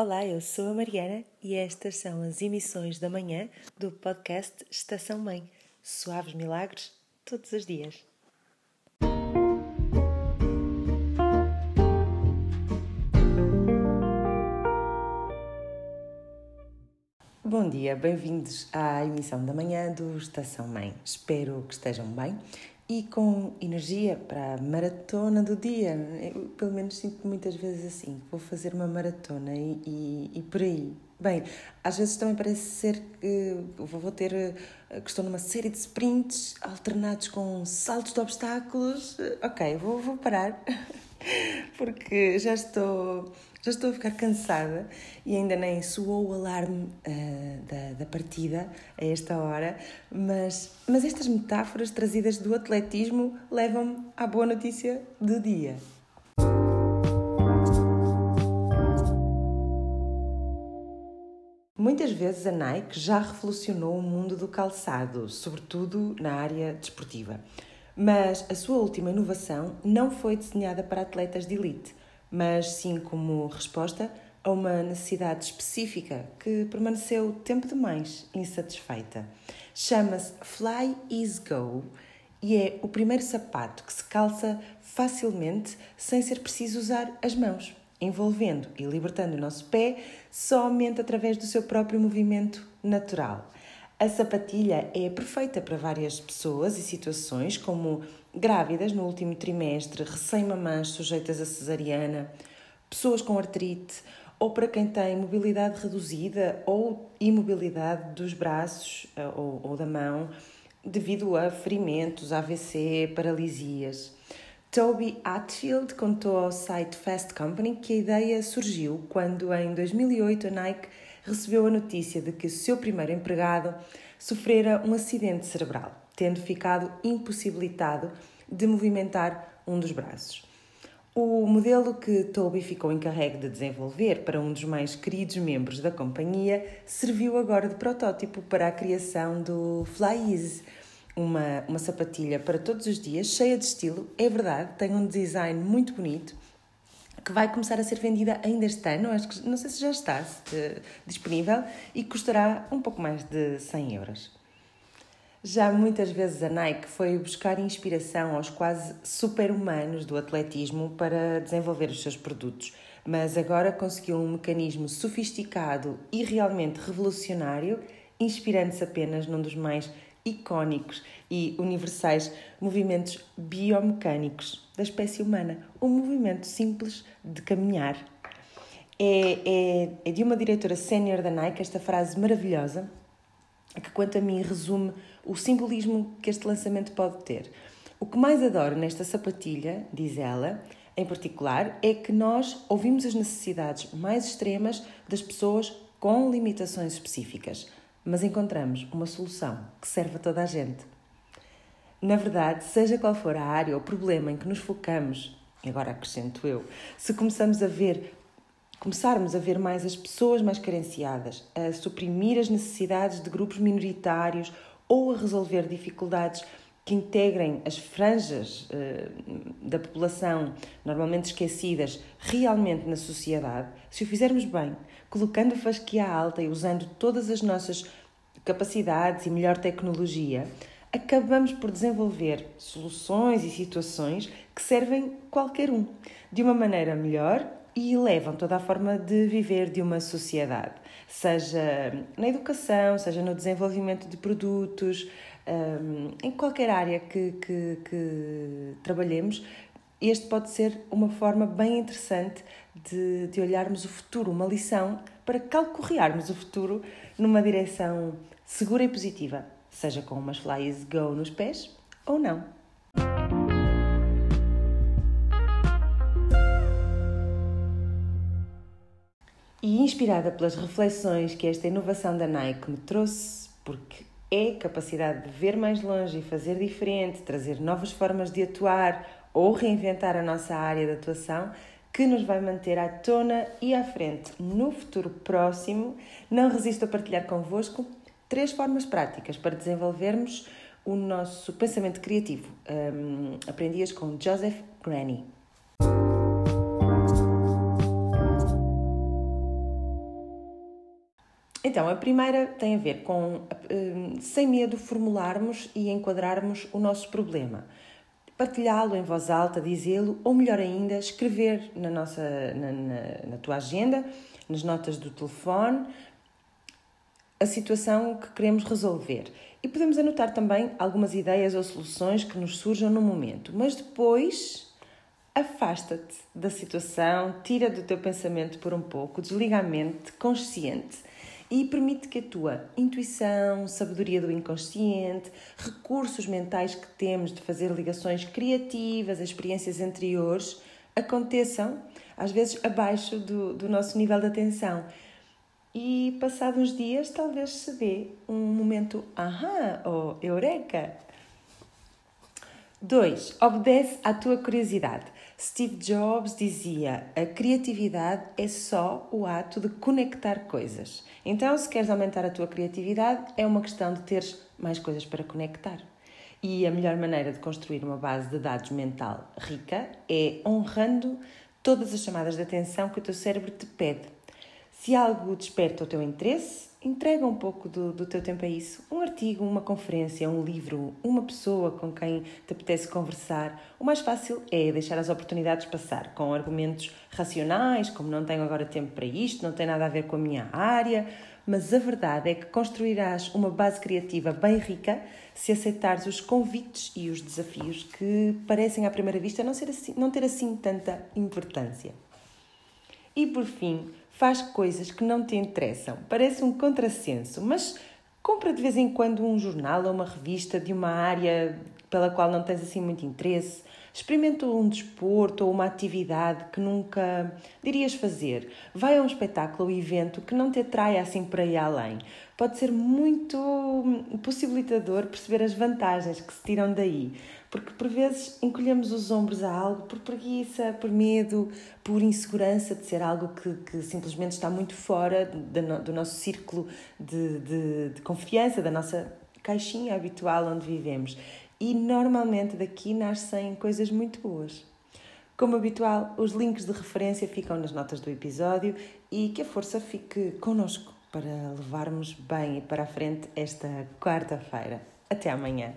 Olá, eu sou a Mariana e estas são as emissões da manhã do podcast Estação Mãe. Suaves milagres todos os dias. Bom dia, bem-vindos à emissão da manhã do Estação Mãe. Espero que estejam bem e com energia para a maratona do dia. Eu, pelo menos sinto muitas vezes assim, vou fazer uma maratona e, e, e, por aí. Bem, às vezes também parece ser que vou ter eh, que estou numa série de sprints alternados com saltos de obstáculos. Ok, vou, vou parar porque já estou já estou a ficar cansada e ainda nem soou o alarme uh, da, da partida a esta hora, mas, mas estas metáforas trazidas do atletismo levam-me à boa notícia do dia. Muitas vezes a Nike já revolucionou o mundo do calçado, sobretudo na área desportiva. Mas a sua última inovação não foi desenhada para atletas de elite mas sim como resposta a uma necessidade específica que permaneceu tempo demais insatisfeita. Chama-se Fly Is Go e é o primeiro sapato que se calça facilmente sem ser preciso usar as mãos, envolvendo e libertando o nosso pé somente através do seu próprio movimento natural. A sapatilha é perfeita para várias pessoas e situações, como grávidas no último trimestre, recém-mamãs sujeitas a cesariana, pessoas com artrite ou para quem tem mobilidade reduzida ou imobilidade dos braços eh, ou, ou da mão devido a ferimentos, AVC, paralisias. Toby Atfield contou ao site Fast Company que a ideia surgiu quando, em 2008, a Nike recebeu a notícia de que o seu primeiro empregado sofrera um acidente cerebral tendo ficado impossibilitado de movimentar um dos braços. O modelo que Toby ficou encarregue de desenvolver para um dos mais queridos membros da companhia serviu agora de protótipo para a criação do Fly Easy, uma, uma sapatilha para todos os dias, cheia de estilo, é verdade, tem um design muito bonito, que vai começar a ser vendida ainda este ano, acho que não sei se já está uh, disponível, e custará um pouco mais de 100 euros. Já muitas vezes a Nike foi buscar inspiração aos quase super-humanos do atletismo para desenvolver os seus produtos, mas agora conseguiu um mecanismo sofisticado e realmente revolucionário, inspirando-se apenas num dos mais icónicos e universais movimentos biomecânicos da espécie humana, um movimento simples de caminhar. É, é, é de uma diretora sénior da Nike esta frase maravilhosa que, quanto a mim, resume o simbolismo que este lançamento pode ter. O que mais adoro nesta sapatilha, diz ela, em particular, é que nós ouvimos as necessidades mais extremas das pessoas com limitações específicas, mas encontramos uma solução que serve a toda a gente. Na verdade, seja qual for a área ou problema em que nos focamos, agora acrescento eu, se começamos a ver começarmos a ver mais as pessoas mais carenciadas, a suprimir as necessidades de grupos minoritários ou a resolver dificuldades que integrem as franjas uh, da população normalmente esquecidas realmente na sociedade, se o fizermos bem, colocando a fasquia alta e usando todas as nossas capacidades e melhor tecnologia, acabamos por desenvolver soluções e situações que servem qualquer um de uma maneira melhor e levam toda a forma de viver de uma sociedade, seja na educação, seja no desenvolvimento de produtos, um, em qualquer área que, que, que, trabalhemos, este pode ser uma forma bem interessante de, de olharmos o futuro, uma lição para calcorrearmos o futuro numa direção segura e positiva, seja com umas flies go nos pés ou não. E inspirada pelas reflexões que esta inovação da Nike me trouxe, porque é capacidade de ver mais longe e fazer diferente, trazer novas formas de atuar ou reinventar a nossa área de atuação, que nos vai manter à tona e à frente no futuro próximo, não resisto a partilhar convosco três formas práticas para desenvolvermos o nosso pensamento criativo. Um, aprendi-as com Joseph Granny. Então, a primeira tem a ver com, sem medo, formularmos e enquadrarmos o nosso problema. Partilhá-lo em voz alta, dizê-lo, ou melhor ainda, escrever na, nossa, na, na, na tua agenda, nas notas do telefone, a situação que queremos resolver. E podemos anotar também algumas ideias ou soluções que nos surjam no momento, mas depois afasta-te da situação, tira do teu pensamento por um pouco, desliga a mente consciente e permite que a tua intuição, sabedoria do inconsciente, recursos mentais que temos de fazer ligações criativas, experiências anteriores, aconteçam, às vezes, abaixo do, do nosso nível de atenção. E passados uns dias, talvez se dê um momento aham ou eureka. 2. Obedece à tua curiosidade. Steve Jobs dizia: a criatividade é só o ato de conectar coisas. Então, se queres aumentar a tua criatividade, é uma questão de teres mais coisas para conectar. E a melhor maneira de construir uma base de dados mental rica é honrando todas as chamadas de atenção que o teu cérebro te pede. Se algo desperta o teu interesse, entrega um pouco do, do teu tempo a isso. Um artigo, uma conferência, um livro, uma pessoa com quem te apetece conversar. O mais fácil é deixar as oportunidades passar com argumentos racionais, como não tenho agora tempo para isto, não tem nada a ver com a minha área. Mas a verdade é que construirás uma base criativa bem rica se aceitares os convites e os desafios que parecem à primeira vista não, assim, não ter assim tanta importância. E por fim, faz coisas que não te interessam. Parece um contrassenso, mas compra de vez em quando um jornal ou uma revista de uma área pela qual não tens assim muito interesse. Experimenta um desporto ou uma atividade que nunca dirias fazer. Vai a um espetáculo ou evento que não te atraia assim para aí além. Pode ser muito possibilitador perceber as vantagens que se tiram daí. Porque por vezes encolhemos os ombros a algo por preguiça, por medo, por insegurança de ser algo que, que simplesmente está muito fora do, do nosso círculo de, de, de confiança, da nossa caixinha habitual onde vivemos. E normalmente daqui nascem coisas muito boas. Como habitual, os links de referência ficam nas notas do episódio e que a força fique connosco para levarmos bem e para a frente esta quarta-feira. Até amanhã!